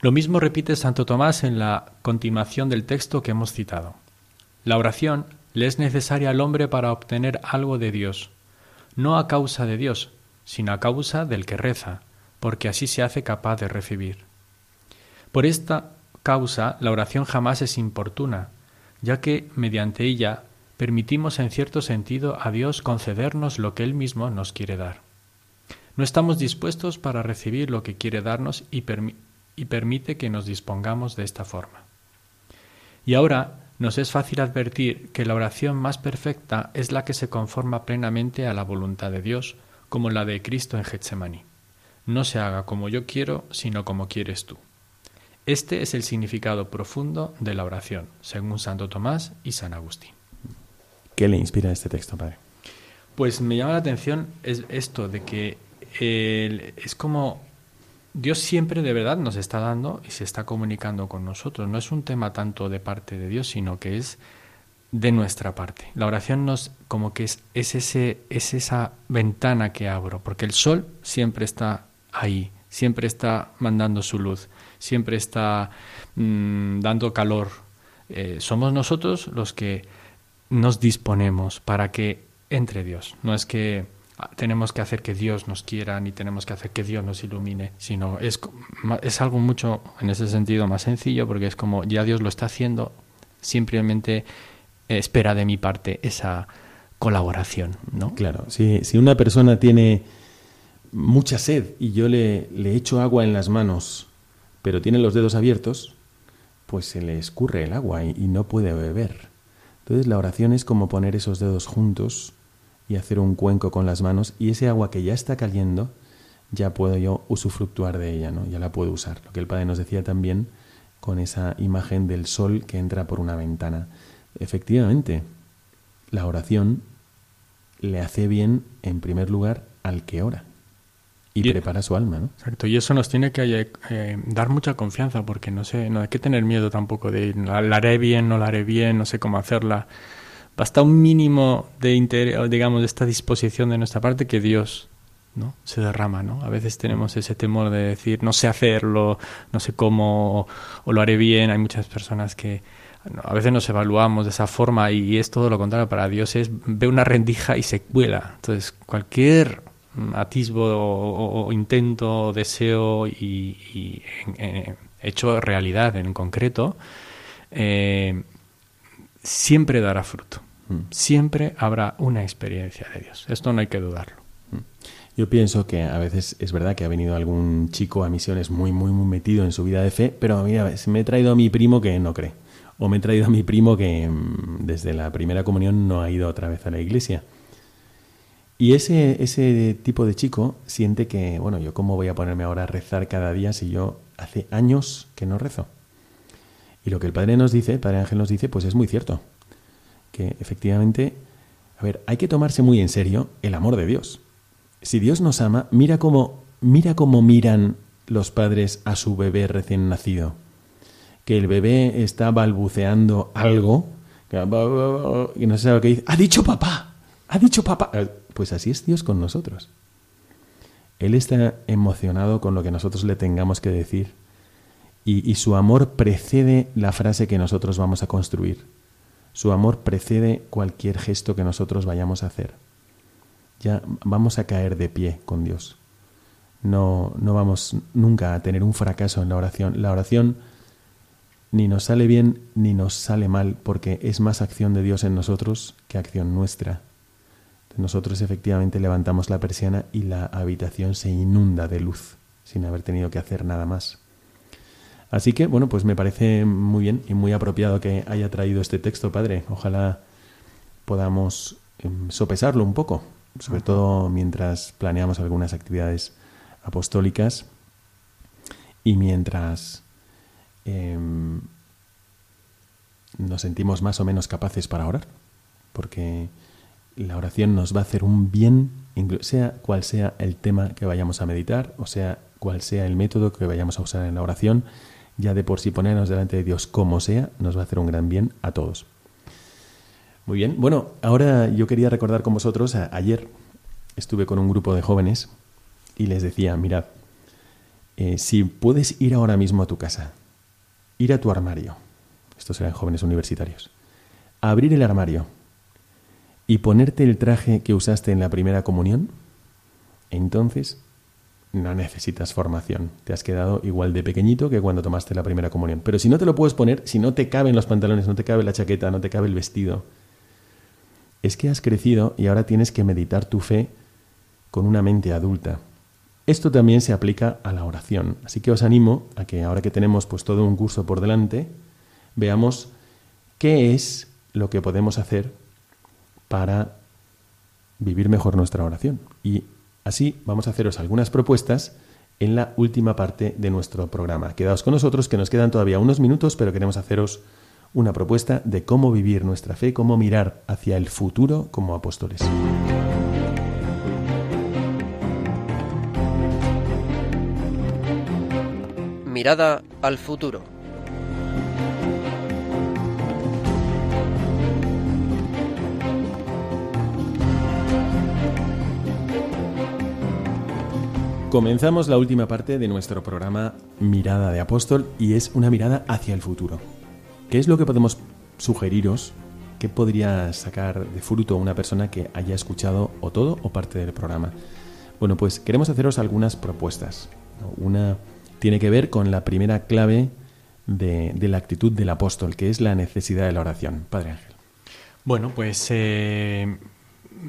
Lo mismo repite Santo Tomás en la continuación del texto que hemos citado. La oración le es necesaria al hombre para obtener algo de Dios, no a causa de Dios, sino a causa del que reza, porque así se hace capaz de recibir. Por esta causa la oración jamás es importuna, ya que mediante ella permitimos en cierto sentido a Dios concedernos lo que Él mismo nos quiere dar. No estamos dispuestos para recibir lo que quiere darnos y, y permite que nos dispongamos de esta forma. Y ahora nos es fácil advertir que la oración más perfecta es la que se conforma plenamente a la voluntad de Dios, como la de Cristo en Getsemaní. No se haga como yo quiero, sino como quieres tú. Este es el significado profundo de la oración, según Santo Tomás y San Agustín. ¿Qué le inspira este texto, Padre? Pues me llama la atención es esto de que es como Dios siempre de verdad nos está dando y se está comunicando con nosotros. No es un tema tanto de parte de Dios, sino que es de nuestra parte. La oración nos como que es, es, ese, es esa ventana que abro, porque el sol siempre está ahí, siempre está mandando su luz, siempre está mm, dando calor. Eh, somos nosotros los que nos disponemos para que entre Dios. No es que tenemos que hacer que Dios nos quiera ni tenemos que hacer que Dios nos ilumine, sino es, es algo mucho, en ese sentido, más sencillo porque es como ya Dios lo está haciendo, simplemente espera de mi parte esa colaboración, ¿no? Claro, si, si una persona tiene mucha sed y yo le, le echo agua en las manos, pero tiene los dedos abiertos, pues se le escurre el agua y, no puede beber. Entonces la oración es como poner esos dedos juntos y hacer un cuenco con las manos y ese agua que ya está cayendo ya puedo yo usufructuar de ella, ¿no? Ya la puedo usar. Lo que el Padre nos decía también con esa imagen del sol que entra por una ventana. Efectivamente, la oración le hace bien en primer lugar al que ora y, prepara su alma, ¿no? Exacto, y eso nos tiene que eh, dar mucha confianza porque no sé, no hay que tener miedo tampoco de la, la haré bien, no la haré bien, no sé cómo hacerla. Basta un mínimo de interés, digamos, de esta disposición de nuestra parte que Dios ¿no? se derrama, ¿no? A veces tenemos ese temor de decir, no sé hacerlo, no sé cómo, o, lo haré bien. Hay muchas personas que a veces nos evaluamos de esa forma y es todo lo contrario. Para Dios es, ve una rendija y se vuela. Entonces, cualquier atisbo o, intento, deseo y, hecho realidad en concreto, eh, siempre dará fruto. Siempre habrá una experiencia de Dios. Esto no hay que dudarlo. Mm. Yo pienso que a veces es verdad que ha venido algún chico a misiones muy, muy, muy metido en su vida de fe, pero mira, me he traído a mi primo que no cree. O me he traído a mi primo que mm, desde la primera comunión no ha ido otra vez a la iglesia. Y ese, ese tipo de chico siente que, bueno, yo cómo voy a ponerme ahora a rezar cada día si yo hace años que no rezo. Y lo que el Padre nos dice, el Padre Ángel nos dice, pues es muy cierto. Que efectivamente, a ver, hay que tomarse muy en serio el amor de Dios. Si Dios nos ama, mira cómo, mira cómo miran los padres a su bebé recién nacido. Que el bebé está balbuceando algo, y no sabe lo que dice. ¡Ha dicho papá! ¡Ha dicho papá! Pues así es Dios con nosotros. Él está emocionado con lo que nosotros le tengamos que decir y, su amor precede la frase que nosotros vamos a construir. Su amor precede cualquier gesto que nosotros vayamos a hacer. Ya vamos a caer de pie con Dios. No, no vamos nunca a tener un fracaso en la oración. La oración ni nos sale bien ni nos sale mal porque es más acción de Dios en nosotros que acción nuestra. Nosotros efectivamente levantamos la persiana y la habitación se inunda de luz sin haber tenido que hacer nada más. Así que, bueno, pues me parece muy bien y muy apropiado que haya traído este texto, Padre. Ojalá podamos em, sopesarlo un poco, sobre todo mientras planeamos algunas actividades apostólicas y mientras em, nos sentimos más o menos capaces para orar, porque la oración nos va a hacer un bien, sea cual sea el tema que vayamos a meditar, o sea cual sea el método que vayamos a usar en la oración, ya de por sí ponernos delante de Dios como sea, nos va a hacer un gran bien a todos. Muy bien, bueno, ahora yo quería recordar con vosotros, ayer estuve con un grupo de jóvenes y les decía, mirad, eh, si puedes ir ahora mismo a tu casa, ir a tu armario, estos eran jóvenes universitarios, abrir el armario, y ponerte el traje que usaste en la primera comunión, entonces no necesitas formación. Te has quedado igual de pequeñito que cuando tomaste la primera comunión. Pero si no te lo puedes poner, si no te caben los pantalones, no te cabe la chaqueta, no te cabe el vestido, es que has crecido y ahora tienes que meditar tu fe con una mente adulta. Esto también se aplica a la oración. Así que os animo a que ahora que tenemos pues todo un curso por delante, veamos qué es lo que podemos hacer para vivir mejor nuestra oración. Y así vamos a haceros algunas propuestas en la última parte de nuestro programa. Quedaos con nosotros, que nos quedan todavía unos minutos, pero queremos haceros una propuesta de cómo vivir nuestra fe, cómo mirar hacia el futuro como apóstoles. Mirada al futuro. Comenzamos la última parte de nuestro programa Mirada de Apóstol y es una mirada hacia el futuro. ¿Qué es lo que podemos sugeriros ¿Qué podría sacar de fruto una persona que haya escuchado o todo o parte del programa? Bueno, pues queremos haceros algunas propuestas. Una tiene que ver con la primera clave de, la actitud del apóstol, que es la necesidad de la oración. Padre Ángel. Bueno, pues eh,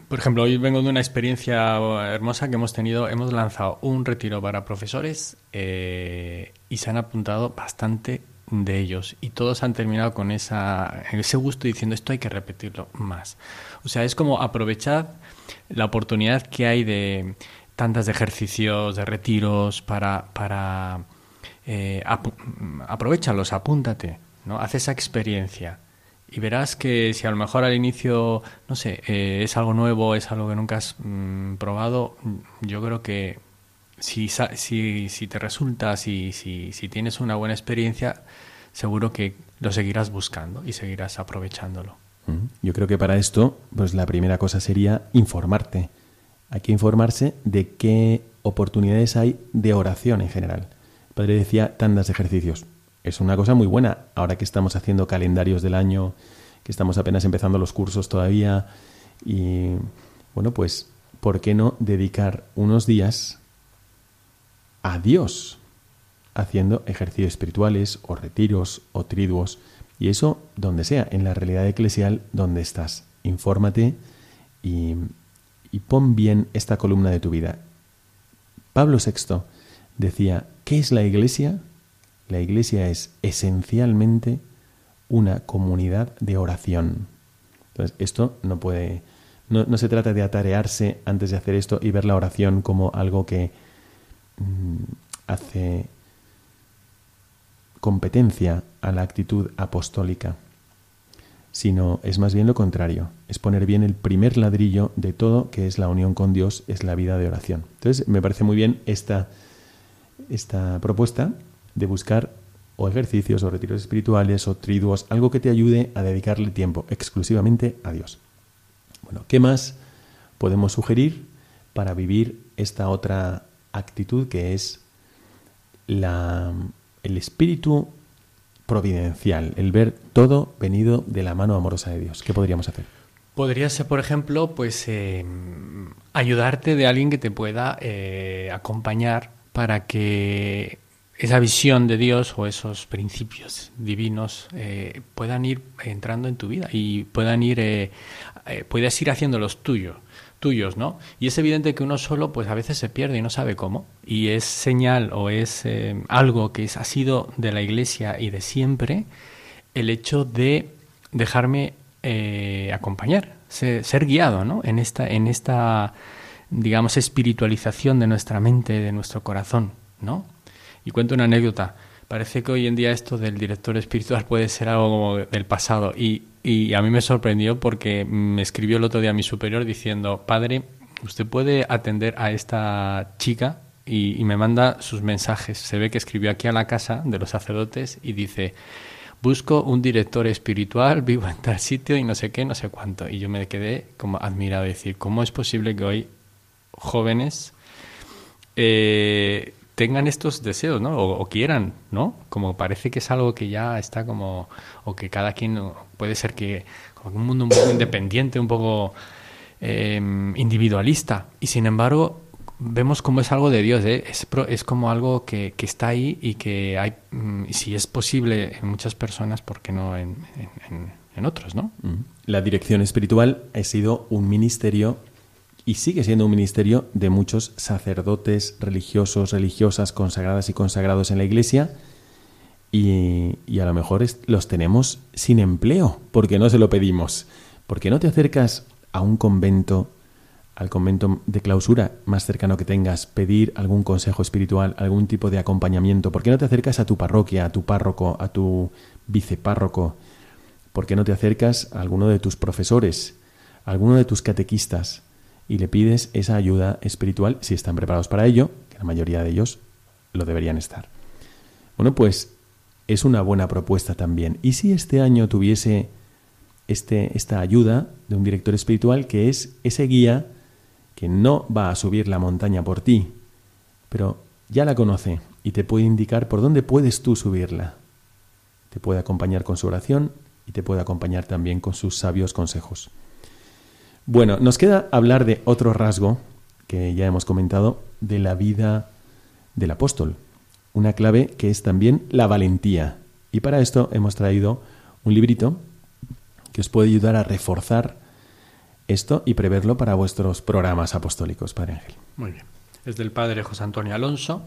por ejemplo, hoy vengo de una experiencia hermosa que hemos tenido. Hemos lanzado un retiro para profesores eh, y se han apuntado bastante de ellos y todos han terminado con esa, ese gusto diciendo esto hay que repetirlo más. O sea, es como aprovechar la oportunidad que hay de tantas de ejercicios, de retiros para, para eh, aprovechalos, apúntate, ¿no? Haz esa experiencia y verás que si a lo mejor al inicio, no sé, eh, es algo nuevo, es algo que nunca has mm, probado, yo creo que si, si, si te resulta, si, si, si tienes una buena experiencia, seguro que lo seguirás buscando y seguirás aprovechándolo. Yo creo que para esto, pues la primera cosa sería informarte. Hay que informarse de qué oportunidades hay de oración en general. El padre decía tandas de ejercicios es una cosa muy buena. Ahora que estamos haciendo calendarios del año, que estamos apenas empezando los cursos todavía, y bueno, pues, ¿por qué no dedicar unos días a Dios haciendo ejercicios espirituales o retiros o triduos? Y eso donde sea, en la realidad eclesial donde estás. Infórmate y, y pon bien esta columna de tu vida. Pablo VI decía, ¿qué es la iglesia? La iglesia es esencialmente una comunidad de oración. Entonces, esto no puede. No, se trata de atarearse antes de hacer esto y ver la oración como algo que mm, hace competencia a la actitud apostólica, sino es más bien lo contrario, es poner bien el primer ladrillo de todo que es la unión con Dios, es la vida de oración. Entonces, me parece muy bien esta, esta propuesta de buscar o ejercicios o retiros espirituales o triduos, algo que te ayude a dedicarle tiempo exclusivamente a Dios. Bueno, ¿qué más podemos sugerir para vivir esta otra actitud que es la, el espíritu providencial, el ver todo venido de la mano amorosa de Dios? ¿Qué podríamos hacer? Podría ser, por ejemplo, pues eh, ayudarte de alguien que te pueda eh, acompañar para que esa visión de Dios o esos principios divinos eh, puedan ir entrando en tu vida y puedan ir, eh, eh, puedas ir haciendo los tuyos, tuyos, ¿no? Y es evidente que uno solo, pues a veces se pierde y no sabe cómo. Y es señal o es algo que ha sido de la Iglesia y de siempre el hecho de dejarme acompañar, ser, ser, guiado, ¿no? En esta, en esta, digamos, espiritualización de nuestra mente, de nuestro corazón, ¿no? Y cuento una anécdota. Parece que hoy en día esto del director espiritual puede ser algo como del pasado. Y, y a mí me sorprendió porque me escribió el otro día mi superior diciendo, padre, usted puede atender a esta chica y, me manda sus mensajes. Se ve que escribió aquí a la casa de los sacerdotes y dice, busco un director espiritual, vivo en tal sitio y no sé qué, no sé cuánto. Y yo me quedé como admirado, decir, ¿cómo es posible que hoy jóvenes eh, tengan estos deseos, ¿no? O, quieran, ¿no? Como parece que es algo que ya está como, o que cada quien puede ser que, como un mundo un poco independiente, un poco em, individualista. Y sin embargo, vemos como es algo de Dios, ¿eh? es, como algo que, que, está ahí y que hay, mm, y si es posible en muchas personas, ¿por qué no en, en, en otros, ¿no? La dirección espiritual ha sido un ministerio y sigue siendo un ministerio de muchos sacerdotes religiosos, religiosas, consagradas y consagrados en la iglesia. Y, a lo mejor los tenemos sin empleo, porque no se lo pedimos. porque no te acercas a un convento, al convento de clausura más cercano que tengas, pedir algún consejo espiritual, algún tipo de acompañamiento? ¿Por qué no te acercas a tu parroquia, a tu párroco, a tu vicepárroco? ¿Por qué no te acercas a alguno de tus profesores, a alguno de tus catequistas? Y le pides esa ayuda espiritual si están preparados para ello, que la mayoría de ellos lo deberían estar. Bueno, pues es una buena propuesta también. ¿Y si este año tuviese este, esta ayuda de un director espiritual que es ese guía que no va a subir la montaña por ti, pero ya la conoce y te puede indicar por dónde puedes tú subirla? Te puede acompañar con su oración y te pueda acompañar también con sus sabios consejos. Bueno, nos queda hablar de otro rasgo que ya hemos comentado de la vida del apóstol, una clave que es también la valentía. Y para esto hemos traído un librito que os puede ayudar a reforzar esto y preverlo para vuestros programas apostólicos, Padre Ángel. Muy bien. Es del Padre José Antonio Alonso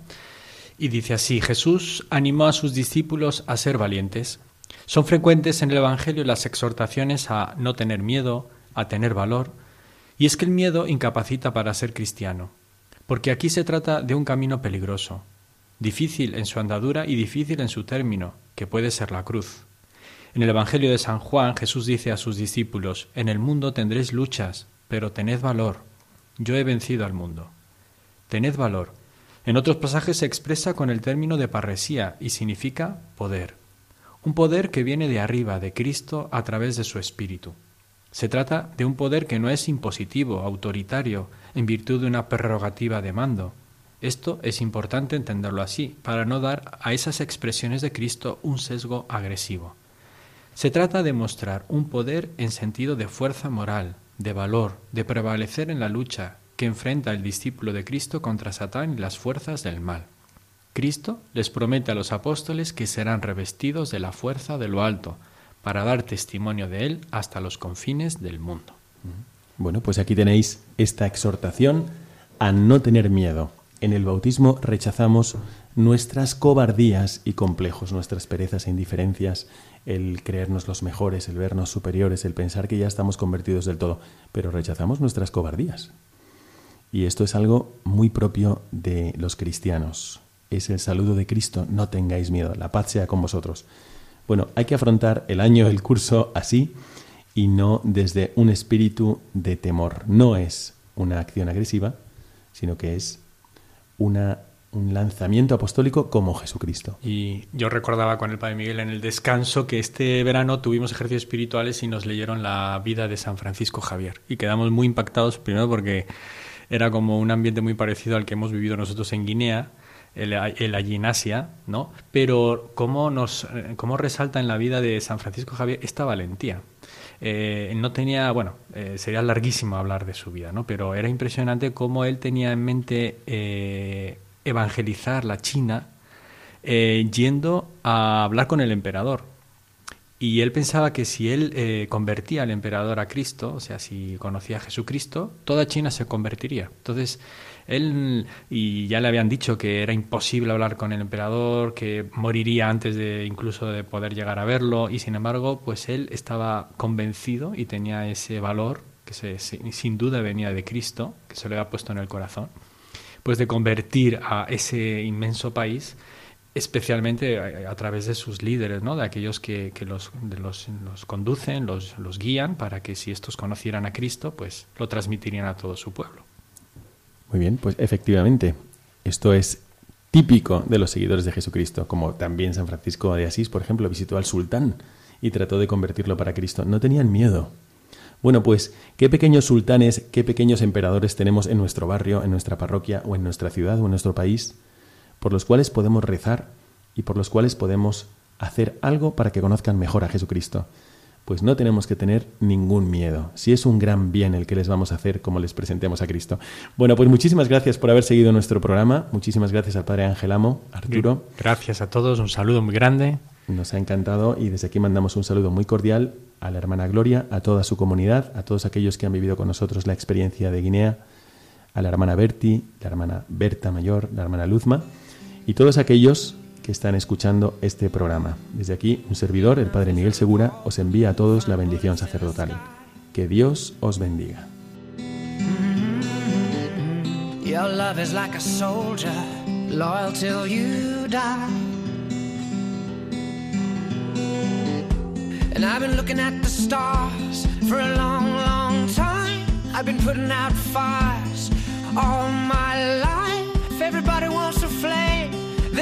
y dice así, Jesús animó a sus discípulos a ser valientes. Son frecuentes en el Evangelio las exhortaciones a no tener miedo, a tener valor, y es que el miedo incapacita para ser cristiano, porque aquí se trata de un camino peligroso, difícil en su andadura y difícil en su término, que puede ser la cruz. En el Evangelio de San Juan Jesús dice a sus discípulos, En el mundo tendréis luchas, pero tened valor, yo he vencido al mundo. Tened valor. En otros pasajes se expresa con el término de parresía y significa poder. Un poder que viene de arriba, de Cristo, a través de su Espíritu. Se trata de un poder que no es impositivo, autoritario, en virtud de una prerrogativa de mando. Esto es importante entenderlo así, para no dar a esas expresiones de Cristo un sesgo agresivo. Se trata de mostrar un poder en sentido de fuerza moral, de valor, de prevalecer en la lucha que enfrenta el discípulo de Cristo contra Satán y las fuerzas del mal. Cristo les promete a los apóstoles que serán revestidos de la fuerza de lo alto, para dar testimonio de Él hasta los confines del mundo. Bueno, pues aquí tenéis esta exhortación a no tener miedo. En el bautismo rechazamos nuestras cobardías y complejos, nuestras perezas e indiferencias, el creernos los mejores, el vernos superiores, el pensar que ya estamos convertidos del todo, pero rechazamos nuestras cobardías. Y esto es algo muy propio de los cristianos. Es el saludo de Cristo, no tengáis miedo, la paz sea con vosotros. Bueno, hay que afrontar el año, el curso así y no desde un espíritu de temor. No es una acción agresiva, sino que es una un lanzamiento apostólico como Jesucristo. Y yo recordaba con el Padre Miguel en el descanso que este verano tuvimos ejercicios espirituales y nos leyeron la vida de San Francisco Javier. Y quedamos muy impactados, primero porque era como un ambiente muy parecido al que hemos vivido nosotros en Guinea, el, el allí en Asia, ¿no? Pero cómo, nos, cómo resalta en la vida de San Francisco Javier esta valentía. Eh, no tenía, bueno, eh, sería larguísimo hablar de su vida, ¿no? Pero era impresionante cómo él tenía en mente eh, evangelizar la China eh, yendo a hablar con el emperador. Y él pensaba que si él eh, convertía al emperador a Cristo, o sea, si conocía a Jesucristo, toda China se convertiría. Entonces, él, y ya le habían dicho que era imposible hablar con el emperador, que moriría antes de incluso de poder llegar a verlo, y sin embargo, pues él estaba convencido y tenía ese valor, que se, sin duda venía de Cristo, que se le había puesto en el corazón pues de convertir a ese inmenso país especialmente a, través de sus líderes, ¿no? de aquellos que, los, conducen, los, los guían, para que si estos conocieran a Cristo, pues lo transmitirían a todo su pueblo. Muy bien, pues efectivamente, esto es típico de los seguidores de Jesucristo, como también San Francisco de Asís, por ejemplo, visitó al sultán y trató de convertirlo para Cristo. No tenían miedo, bueno, pues, ¿qué pequeños sultanes, qué pequeños emperadores tenemos en nuestro barrio, en nuestra parroquia o en nuestra ciudad o en nuestro país, por los cuales podemos rezar y por los cuales podemos hacer algo para que conozcan mejor a Jesucristo? Pues no tenemos que tener ningún miedo. Si es un gran bien el que les vamos a hacer como les presentemos a Cristo. Bueno, pues muchísimas gracias por haber seguido nuestro programa. Muchísimas gracias al Padre Ángel Amo, Arturo. Gracias a todos, un saludo muy grande. Nos ha encantado y desde aquí mandamos un saludo muy cordial a la hermana Gloria, a toda su comunidad, a todos aquellos que han vivido con nosotros la experiencia de Guinea, a la hermana Berti, la hermana Berta Mayor, la hermana Luzma y todos aquellos que están escuchando este programa. Desde aquí, un servidor, el Padre Miguel Segura, os envía a todos la bendición sacerdotal. Que Dios os bendiga. And I've been looking at the stars for a long, long time. I've been putting out fires all my life. Everybody wants a flame,